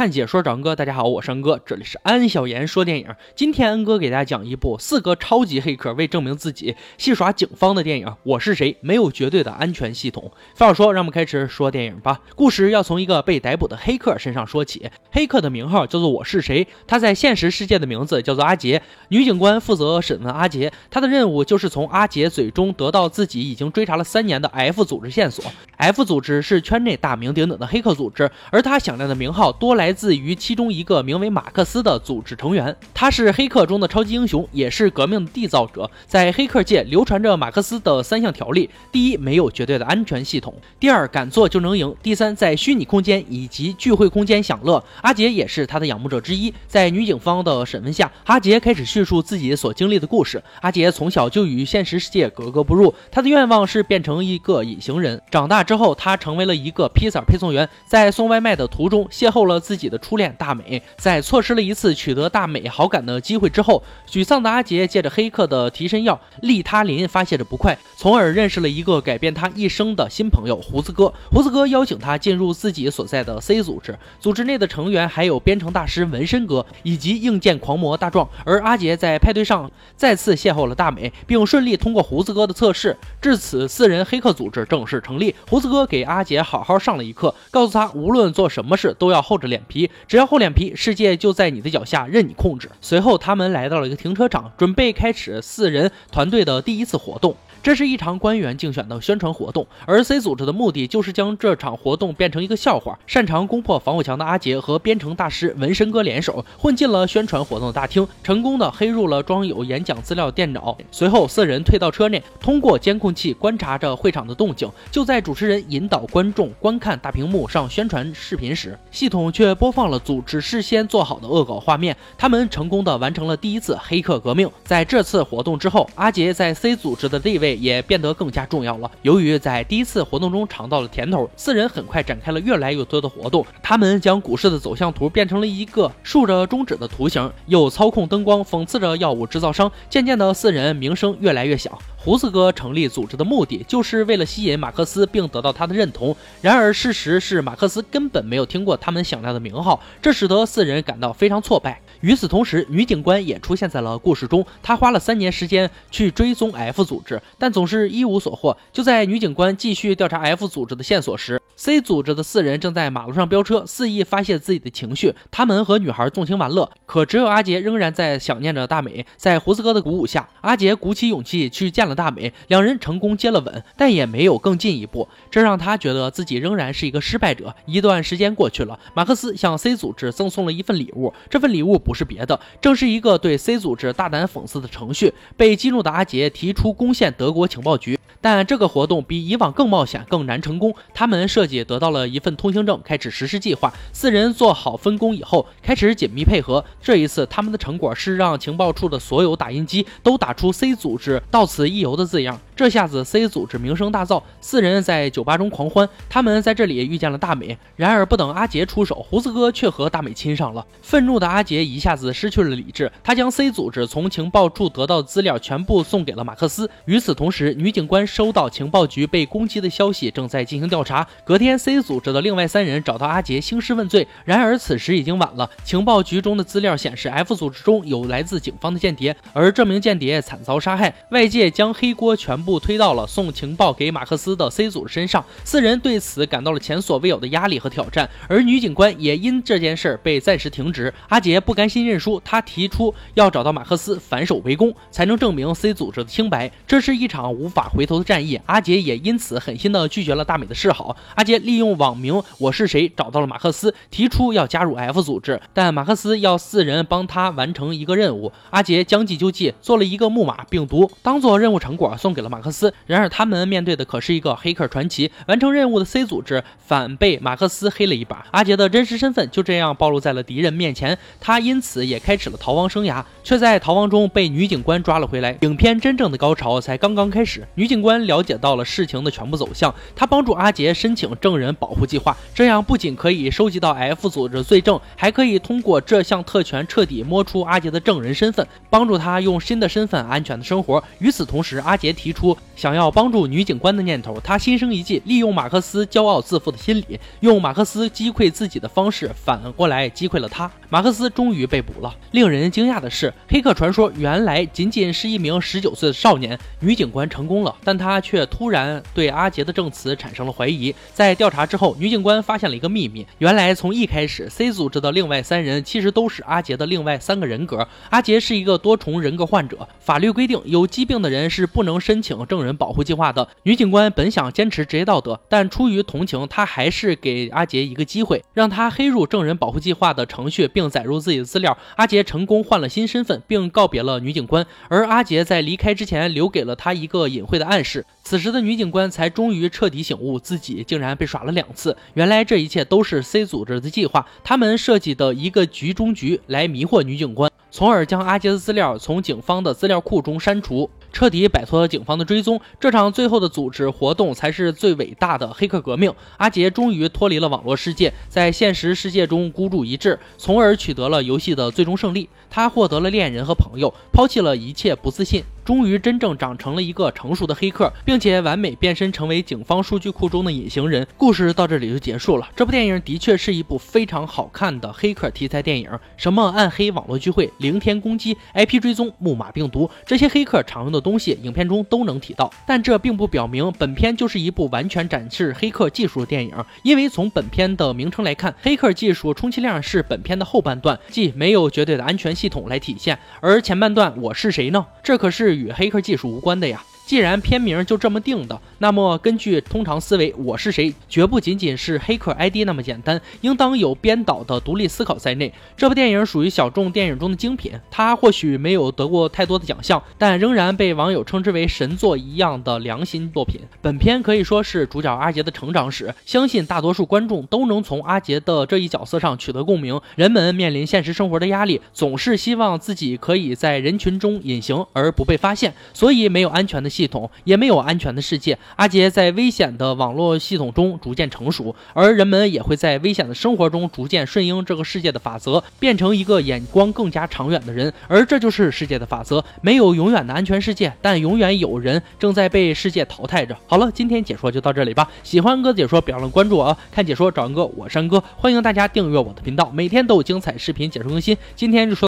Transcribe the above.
看解说找恩哥，大家好，我是恩哥，这里是安小言说电影。今天恩哥给大家讲一部四个超级黑客为证明自己戏耍警方的电影。我是谁？没有绝对的安全系统。废话说，让我们开始说电影吧。故事要从一个被逮捕的黑客身上说起。黑客的名号叫做我是谁？他在现实世界的名字叫做阿杰。女警官负责审问阿杰，他的任务就是从阿杰嘴中得到自己已经追查了三年的 F 组织线索。F 组织是圈内大名鼎鼎的黑客组织，而他响亮的名号多。来来自于其中一个名为马克思的组织成员，他是黑客中的超级英雄，也是革命的缔造者。在黑客界流传着马克思的三项条例：第一，没有绝对的安全系统；第二，敢做就能赢；第三，在虚拟空间以及聚会空间享乐。阿杰也是他的仰慕者之一。在女警方的审问下，阿杰开始叙述自己所经历的故事。阿杰从小就与现实世界格格不入，他的愿望是变成一个隐形人。长大之后，他成为了一个披萨配送员，在送外卖的途中邂逅了。自己己的初恋大美，在错失了一次取得大美好感的机会之后，沮丧的阿杰借着黑客的提神药利他林发泄着不快，从而认识了一个改变他一生的新朋友胡子哥。胡子哥邀请他进入自己所在的 C 组织，组织内的成员还有编程大师纹身哥以及硬件狂魔大壮。而阿杰在派对上再次邂逅了大美，并顺利通过胡子哥的测试，至此四人黑客组织正式成立。胡子哥给阿杰好好上了一课，告诉他无论做什么事都要厚着脸。皮，只要厚脸皮，世界就在你的脚下，任你控制。随后，他们来到了一个停车场，准备开始四人团队的第一次活动。这是一场官员竞选的宣传活动，而 C 组织的目的就是将这场活动变成一个笑话。擅长攻破防火墙的阿杰和编程大师纹身哥联手，混进了宣传活动的大厅，成功的黑入了装有演讲资料的电脑。随后，四人退到车内，通过监控器观察着会场的动静。就在主持人引导观众观看大屏幕上宣传视频时，系统却播放了组织事先做好的恶搞画面。他们成功的完成了第一次黑客革命。在这次活动之后，阿杰在 C 组织的地位也变得更加重要了。由于在第一次活动中尝到了甜头，四人很快展开了越来越多的活动。他们将股市的走向图变成了一个竖着中指的图形，又操控灯光，讽刺着药物制造商。渐渐的，四人名声越来越响。胡子哥成立组织的目的就是为了吸引马克思，并得到他的认同。然而，事实是马克思根本没有听过他们响亮的名号，这使得四人感到非常挫败。与此同时，女警官也出现在了故事中。她花了三年时间去追踪 F 组织，但总是一无所获。就在女警官继续调查 F 组织的线索时，C 组织的四人正在马路上飙车，肆意发泄自己的情绪。他们和女孩纵情玩乐，可只有阿杰仍然在想念着大美。在胡子哥的鼓舞下，阿杰鼓起勇气去见了大美，两人成功接了吻，但也没有更进一步。这让他觉得自己仍然是一个失败者。一段时间过去了，马克思向 C 组织赠送了一份礼物，这份礼物。不是别的，正是一个对 C 组织大胆讽刺的程序。被激怒的阿杰提出攻陷德国情报局。但这个活动比以往更冒险，更难成功。他们设计得到了一份通行证，开始实施计划。四人做好分工以后，开始紧密配合。这一次，他们的成果是让情报处的所有打印机都打出 C 组织到此一游的字样。这下子，C 组织名声大噪。四人在酒吧中狂欢。他们在这里遇见了大美。然而，不等阿杰出手，胡子哥却和大美亲上了。愤怒的阿杰一下子失去了理智，他将 C 组织从情报处得到的资料全部送给了马克思。与此同时，女警官。收到情报局被攻击的消息，正在进行调查。隔天，C 组织的另外三人找到阿杰兴师问罪，然而此时已经晚了。情报局中的资料显示，F 组织中有来自警方的间谍，而这名间谍惨遭杀害。外界将黑锅全部推到了送情报给马克思的 C 组织身上。四人对此感到了前所未有的压力和挑战，而女警官也因这件事被暂时停职。阿杰不甘心认输，他提出要找到马克思反守为攻，才能证明 C 组织的清白。这是一场无法回头的。战役，阿杰也因此狠心的拒绝了大美的示好。阿杰利用网名我是谁找到了马克思，提出要加入 F 组织，但马克思要四人帮他完成一个任务。阿杰将计就计，做了一个木马病毒，当做任务成果送给了马克思。然而他们面对的可是一个黑客传奇，完成任务的 C 组织反被马克思黑了一把。阿杰的真实身份就这样暴露在了敌人面前，他因此也开始了逃亡生涯，却在逃亡中被女警官抓了回来。影片真正的高潮才刚刚开始，女警官。了解到了事情的全部走向，她帮助阿杰申请证人保护计划，这样不仅可以收集到 F 组织罪证，还可以通过这项特权彻底摸出阿杰的证人身份，帮助他用新的身份安全的生活。与此同时，阿杰提出想要帮助女警官的念头，他心生一计，利用马克思骄傲自负的心理，用马克思击溃自己的方式，反过来击溃了他。马克思终于被捕了。令人惊讶的是，黑客传说原来仅仅是一名十九岁的少年。女警官成功了，但她却突然对阿杰的证词产生了怀疑。在调查之后，女警官发现了一个秘密：原来从一开始，C 组织的另外三人其实都是阿杰的另外三个人格。阿杰是一个多重人格患者，法律规定有疾病的人是不能申请证人保护计划的。女警官本想坚持职业道德，但出于同情，她还是给阿杰一个机会，让他黑入证人保护计划的程序，并载入自己的资料。阿杰成功换了新身份，并告别了女警官。而阿杰在离开之前，留给了他一个隐晦的暗示。此时的女警官才终于彻底醒悟，自己竟然被耍了两次。原来这一切都是 C 组织的计划，他们设计的一个局中局来迷惑女警官，从而将阿杰的资料从警方的资料库中删除。彻底摆脱了警方的追踪，这场最后的组织活动才是最伟大的黑客革命。阿杰终于脱离了网络世界，在现实世界中孤注一掷，从而取得了游戏的最终胜利。他获得了恋人和朋友，抛弃了一切不自信。终于真正长成了一个成熟的黑客，并且完美变身成为警方数据库中的隐形人。故事到这里就结束了。这部电影的确是一部非常好看的黑客题材电影，什么暗黑网络聚会、零天攻击、IP 追踪、木马病毒这些黑客常用的东西，影片中都能提到。但这并不表明本片就是一部完全展示黑客技术的电影，因为从本片的名称来看，黑客技术充其量是本片的后半段，即没有绝对的安全系统来体现。而前半段我是谁呢？这可是。与黑客技术无关的呀。既然片名就这么定的，那么根据通常思维，我是谁绝不仅仅是黑客 ID 那么简单，应当有编导的独立思考在内。这部电影属于小众电影中的精品，它或许没有得过太多的奖项，但仍然被网友称之为神作一样的良心作品。本片可以说是主角阿杰的成长史，相信大多数观众都能从阿杰的这一角色上取得共鸣。人们面临现实生活的压力，总是希望自己可以在人群中隐形而不被发现，所以没有安全的。系统也没有安全的世界。阿杰在危险的网络系统中逐渐成熟，而人们也会在危险的生活中逐渐顺应这个世界的法则，变成一个眼光更加长远的人。而这就是世界的法则：没有永远的安全世界，但永远有人正在被世界淘汰着。好了，今天解说就到这里吧。喜欢哥解说，别忘了关注我啊！看解说找安哥，我是安哥，欢迎大家订阅我的频道，每天都有精彩视频解说更新。今天就说。